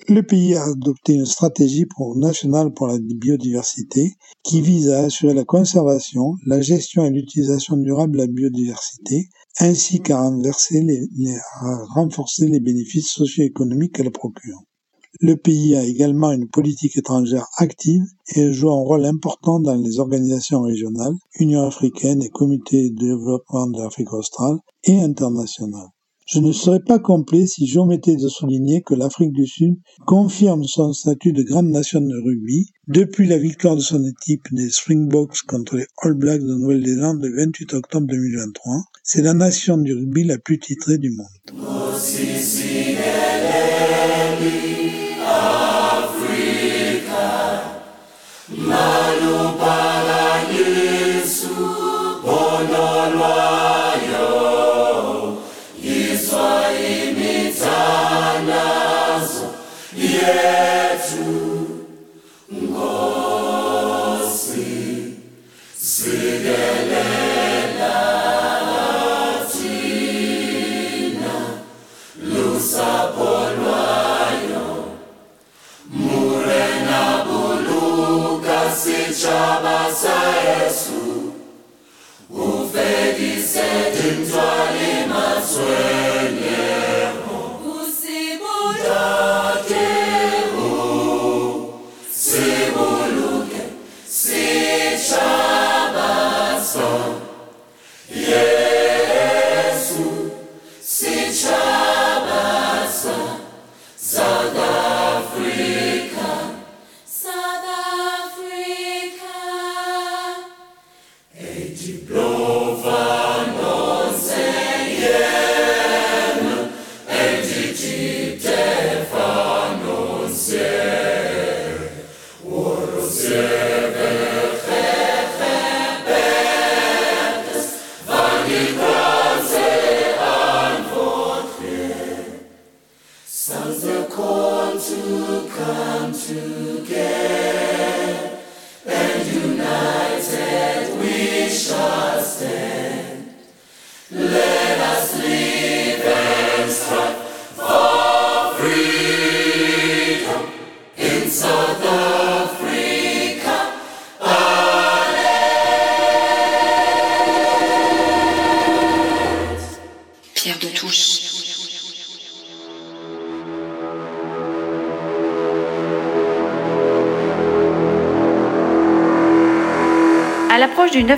Le pays a adopté une stratégie nationale pour la biodiversité qui vise à assurer la conservation, la gestion et l'utilisation durable de la biodiversité, ainsi qu'à renforcer les bénéfices socio-économiques qu'elle procure. Le pays a également une politique étrangère active et joue un rôle important dans les organisations régionales, Union africaine et Comité de développement de l'Afrique australe et internationale. Je ne serais pas complet si j'omettais de souligner que l'Afrique du Sud confirme son statut de grande nation de rugby depuis la victoire de son équipe des Springboks contre les All Blacks de Nouvelle-Zélande le 28 octobre 2023. C'est la nation du rugby la plus titrée du monde. Africa, Manu. chama-se Yesu, o ser.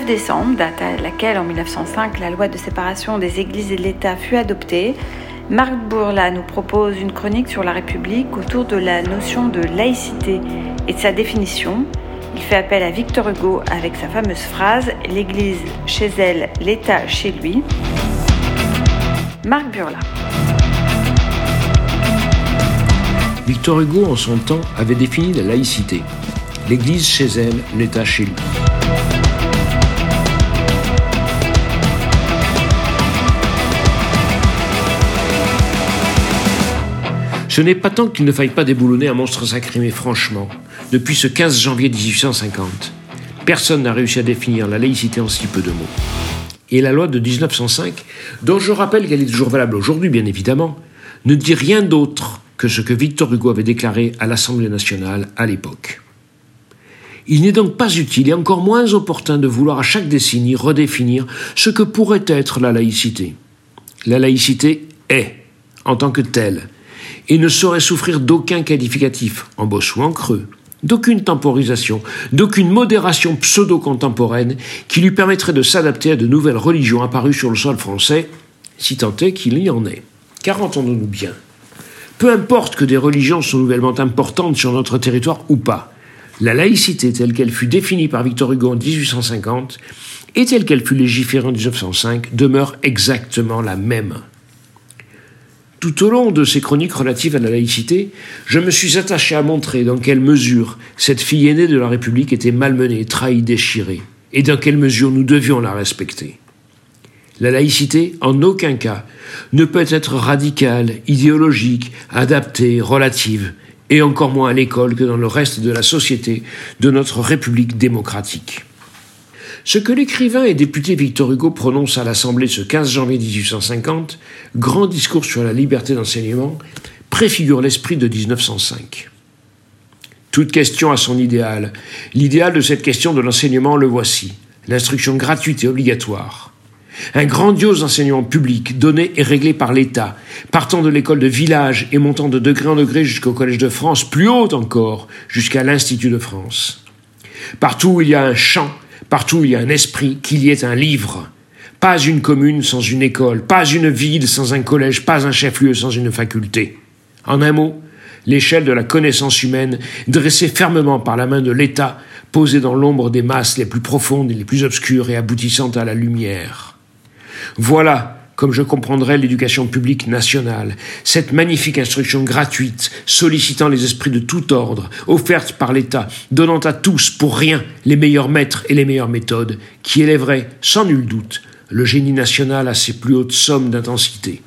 9 décembre, date à laquelle en 1905 la loi de séparation des églises et de l'État fut adoptée, Marc Bourla nous propose une chronique sur la République autour de la notion de laïcité et de sa définition. Il fait appel à Victor Hugo avec sa fameuse phrase L'Église chez elle, l'État chez lui. Marc Burla. Victor Hugo, en son temps, avait défini la laïcité. L'Église chez elle, l'État chez lui. Ce n'est pas tant qu'il ne faille pas déboulonner un monstre sacré, mais franchement, depuis ce 15 janvier 1850, personne n'a réussi à définir la laïcité en si peu de mots. Et la loi de 1905, dont je rappelle qu'elle est toujours valable aujourd'hui, bien évidemment, ne dit rien d'autre que ce que Victor Hugo avait déclaré à l'Assemblée nationale à l'époque. Il n'est donc pas utile et encore moins opportun de vouloir à chaque décennie redéfinir ce que pourrait être la laïcité. La laïcité est, en tant que telle, et ne saurait souffrir d'aucun qualificatif, en bosse ou en creux, d'aucune temporisation, d'aucune modération pseudo-contemporaine qui lui permettrait de s'adapter à de nouvelles religions apparues sur le sol français, si tant est qu'il y en ait. Car entendons-nous bien, peu importe que des religions sont nouvellement importantes sur notre territoire ou pas, la laïcité telle qu'elle fut définie par Victor Hugo en 1850 et telle qu'elle fut légiférée en 1905 demeure exactement la même. Tout au long de ces chroniques relatives à la laïcité, je me suis attaché à montrer dans quelle mesure cette fille aînée de la République était malmenée, trahie, déchirée, et dans quelle mesure nous devions la respecter. La laïcité, en aucun cas, ne peut être radicale, idéologique, adaptée, relative, et encore moins à l'école que dans le reste de la société de notre République démocratique. Ce que l'écrivain et député Victor Hugo prononce à l'Assemblée ce 15 janvier 1850, grand discours sur la liberté d'enseignement, préfigure l'esprit de 1905. Toute question a son idéal. L'idéal de cette question de l'enseignement le voici. L'instruction gratuite et obligatoire. Un grandiose enseignement public donné et réglé par l'État, partant de l'école de village et montant de degré en degré jusqu'au Collège de France, plus haut encore, jusqu'à l'Institut de France. Partout où il y a un chant, partout il y a un esprit, qu'il y ait un livre. Pas une commune sans une école, pas une ville sans un collège, pas un chef-lieu sans une faculté. En un mot, l'échelle de la connaissance humaine, dressée fermement par la main de l'État, posée dans l'ombre des masses les plus profondes et les plus obscures et aboutissant à la lumière. Voilà comme je comprendrais l'éducation publique nationale, cette magnifique instruction gratuite, sollicitant les esprits de tout ordre, offerte par l'État, donnant à tous pour rien les meilleurs maîtres et les meilleures méthodes, qui élèverait, sans nul doute, le génie national à ses plus hautes sommes d'intensité.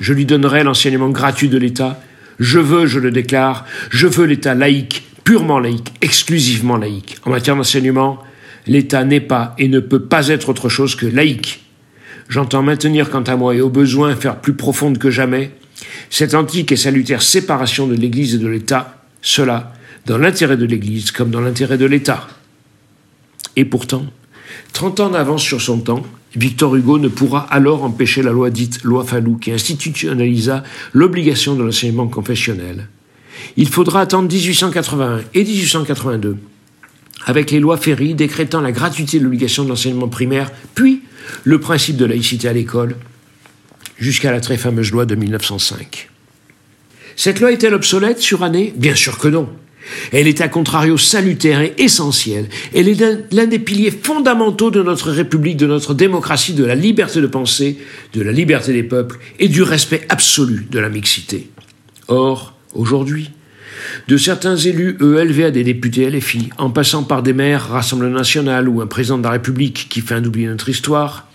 Je lui donnerai l'enseignement gratuit de l'État. Je veux, je le déclare, je veux l'État laïque, purement laïque, exclusivement laïque. En matière d'enseignement, l'État n'est pas et ne peut pas être autre chose que laïque J'entends maintenir quant à moi et au besoin faire plus profonde que jamais cette antique et salutaire séparation de l'Église et de l'État, cela dans l'intérêt de l'Église comme dans l'intérêt de l'État. Et pourtant, trente ans d'avance sur son temps, Victor Hugo ne pourra alors empêcher la loi dite loi Fallou qui institutionnalisa l'obligation de l'enseignement confessionnel. Il faudra attendre 1881 et 1882 avec les lois Ferry décrétant la gratuité de l'obligation de l'enseignement primaire, puis le principe de laïcité à l'école, jusqu'à la très fameuse loi de 1905. Cette loi est-elle obsolète, surannée? Bien sûr que non. Elle est à contrario salutaire et essentielle. Elle est l'un des piliers fondamentaux de notre République, de notre démocratie, de la liberté de penser, de la liberté des peuples et du respect absolu de la mixité. Or, aujourd'hui, de certains élus ELV à des députés LFI, en passant par des maires Rassemblement National ou un président de la République qui fait un oublier notre histoire,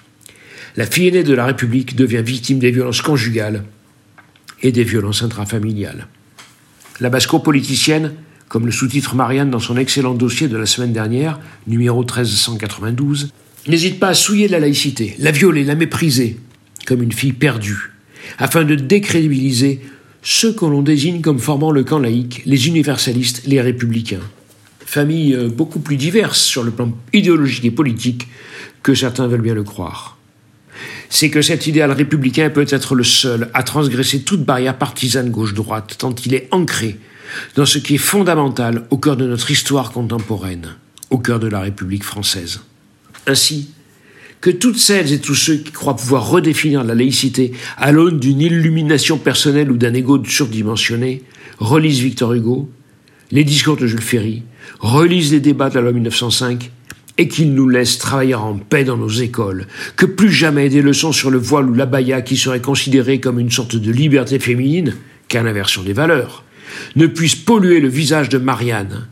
la fille aînée de la République devient victime des violences conjugales et des violences intrafamiliales. La basse-cour politicienne comme le sous-titre Marianne dans son excellent dossier de la semaine dernière, numéro 1392, n'hésite pas à souiller la laïcité, la violer, la mépriser, comme une fille perdue, afin de décrédibiliser ceux que l'on désigne comme formant le camp laïque, les universalistes, les républicains. Famille euh, beaucoup plus diverse sur le plan idéologique et politique que certains veulent bien le croire. C'est que cet idéal républicain peut être le seul à transgresser toute barrière partisane gauche-droite, tant il est ancré dans ce qui est fondamental au cœur de notre histoire contemporaine, au cœur de la République française. Ainsi, que toutes celles et tous ceux qui croient pouvoir redéfinir la laïcité à l'aune d'une illumination personnelle ou d'un ego surdimensionné relisent Victor Hugo, les discours de Jules Ferry, relisent les débats de la loi 1905 et qu'ils nous laissent travailler en paix dans nos écoles, que plus jamais des leçons sur le voile ou l'abaya qui seraient considérées comme une sorte de liberté féminine, qu'à l'inversion des valeurs, ne puissent polluer le visage de Marianne,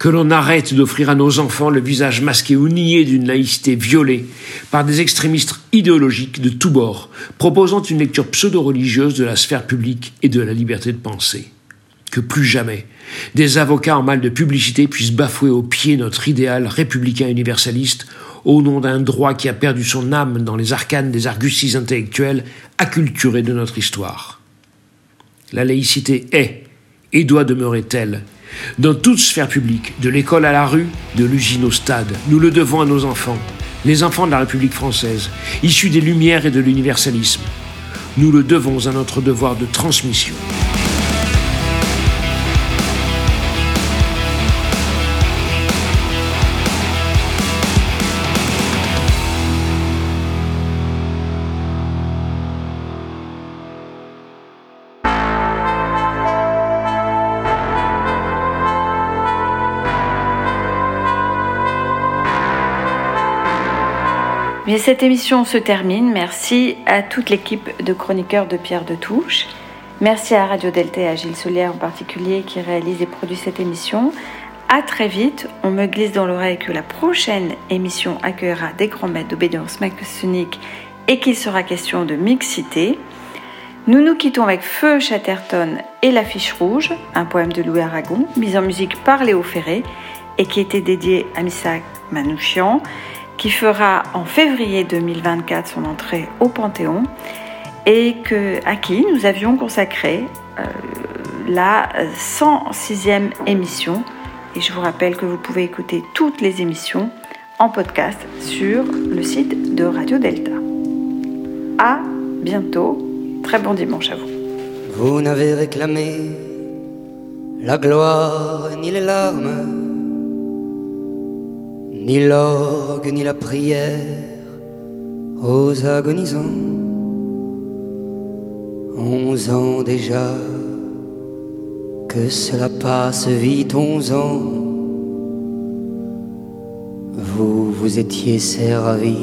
que l'on arrête d'offrir à nos enfants le visage masqué ou nié d'une laïcité violée par des extrémistes idéologiques de tous bords, proposant une lecture pseudo-religieuse de la sphère publique et de la liberté de penser. Que plus jamais des avocats en mal de publicité puissent bafouer au pied notre idéal républicain universaliste au nom d'un droit qui a perdu son âme dans les arcanes des arguties intellectuels acculturés de notre histoire. La laïcité est et doit demeurer telle dans toute sphère publique, de l'école à la rue, de l'usine au stade, nous le devons à nos enfants, les enfants de la République française, issus des Lumières et de l'universalisme. Nous le devons à notre devoir de transmission. Cette émission se termine. Merci à toute l'équipe de chroniqueurs de Pierre de Touche. Merci à Radio Delta et à Gilles Solière en particulier qui réalise et produit cette émission. À très vite. On me glisse dans l'oreille que la prochaine émission accueillera des grands maîtres d'obédience maçonnique et qu'il sera question de mixité. Nous nous quittons avec Feu Chatterton et l'affiche rouge, un poème de Louis Aragon, mis en musique par Léo Ferré et qui était dédié à Misak Manouchian qui fera en février 2024 son entrée au Panthéon et à qui nous avions consacré euh, la 106e émission. Et je vous rappelle que vous pouvez écouter toutes les émissions en podcast sur le site de Radio Delta. À bientôt. Très bon dimanche à vous. Vous n'avez réclamé la gloire ni les larmes ni l'orgue ni la prière aux agonisants. Onze ans déjà, que cela passe vite, onze ans. Vous vous étiez servi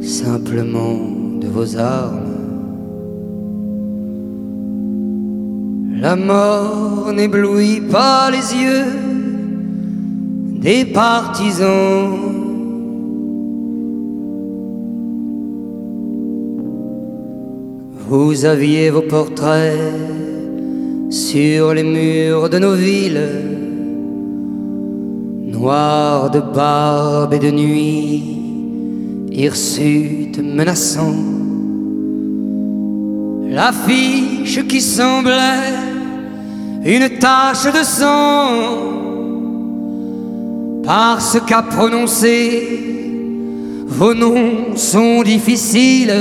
simplement de vos armes. La mort n'éblouit pas les yeux des partisans. Vous aviez vos portraits sur les murs de nos villes, noirs de barbe et de nuit, hirsutes menaçants. L'affiche qui semblait une tache de sang parce qu'à prononcer vos noms sont difficiles.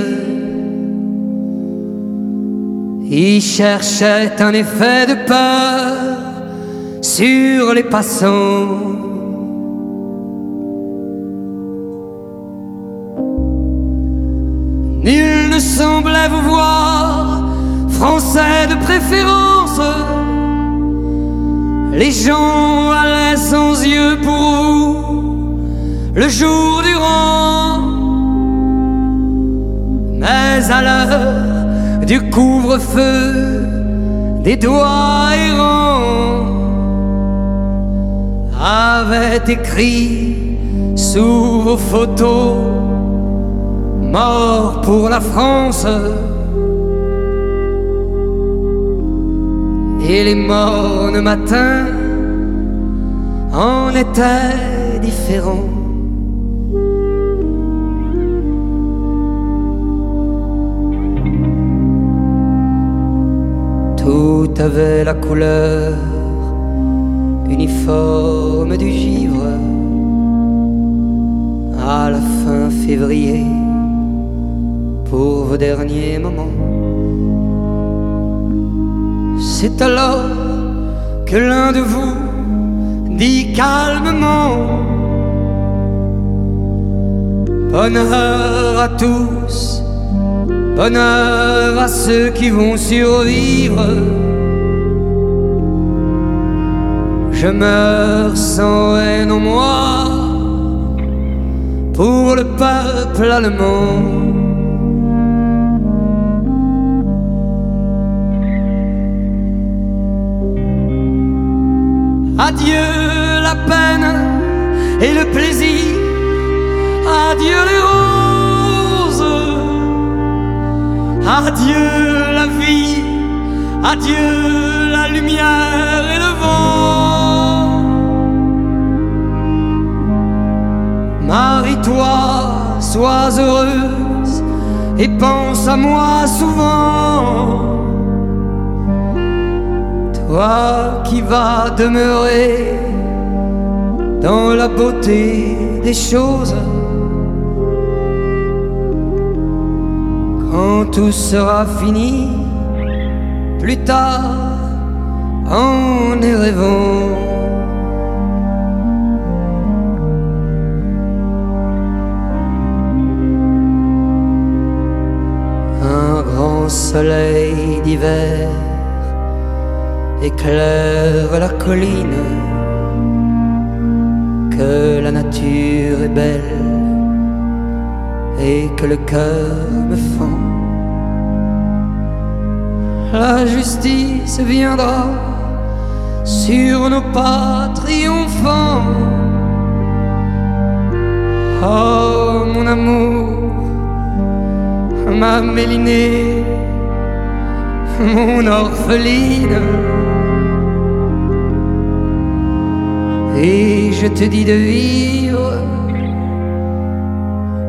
Il cherchait un effet de peur sur les passants. Nul ne semblait vous voir, français de préférence les gens allaient sans yeux pour vous le jour durant. Mais à l'heure du couvre-feu, des doigts errants avaient écrit sous vos photos Mort pour la France. Et les mornes matins en étaient différents. Tout avait la couleur uniforme du givre à la fin février pour vos derniers moments. C'est alors que l'un de vous dit calmement Bonheur à tous, bonheur à ceux qui vont survivre. Je meurs sans haine en moi pour le peuple allemand. Adieu la peine et le plaisir, adieu les roses, adieu la vie, adieu la lumière et le vent. Marie-toi, sois heureuse et pense à moi souvent toi qui vas demeurer dans la beauté des choses. Quand tout sera fini, plus tard, en est rêvant. Un grand soleil d'hiver éclaire la colline, que la nature est belle et que le cœur me fend. La justice viendra sur nos pas triomphants. Oh mon amour, ma mélinée, mon orpheline. Et je te dis de vivre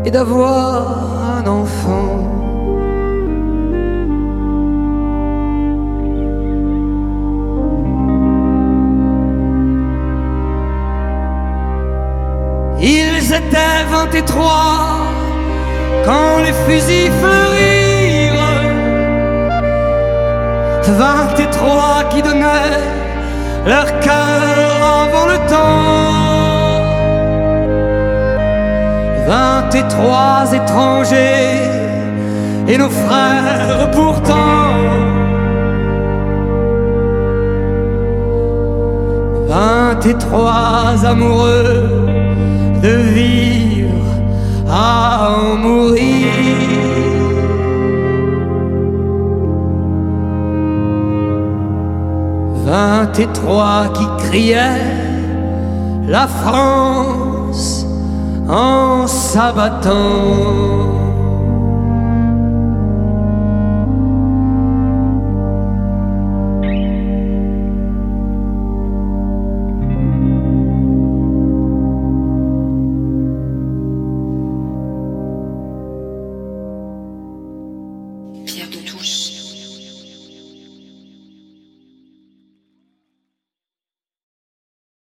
et d'avoir un enfant. Ils étaient vingt et trois quand les fusils fleurirent. Vingt et trois qui donnaient leur cœur avant le temps. Vingt et trois étrangers et nos frères pourtant. Vingt et trois amoureux de vivre à en mourir. Vingt et trois qui criaient la France en s'abattant.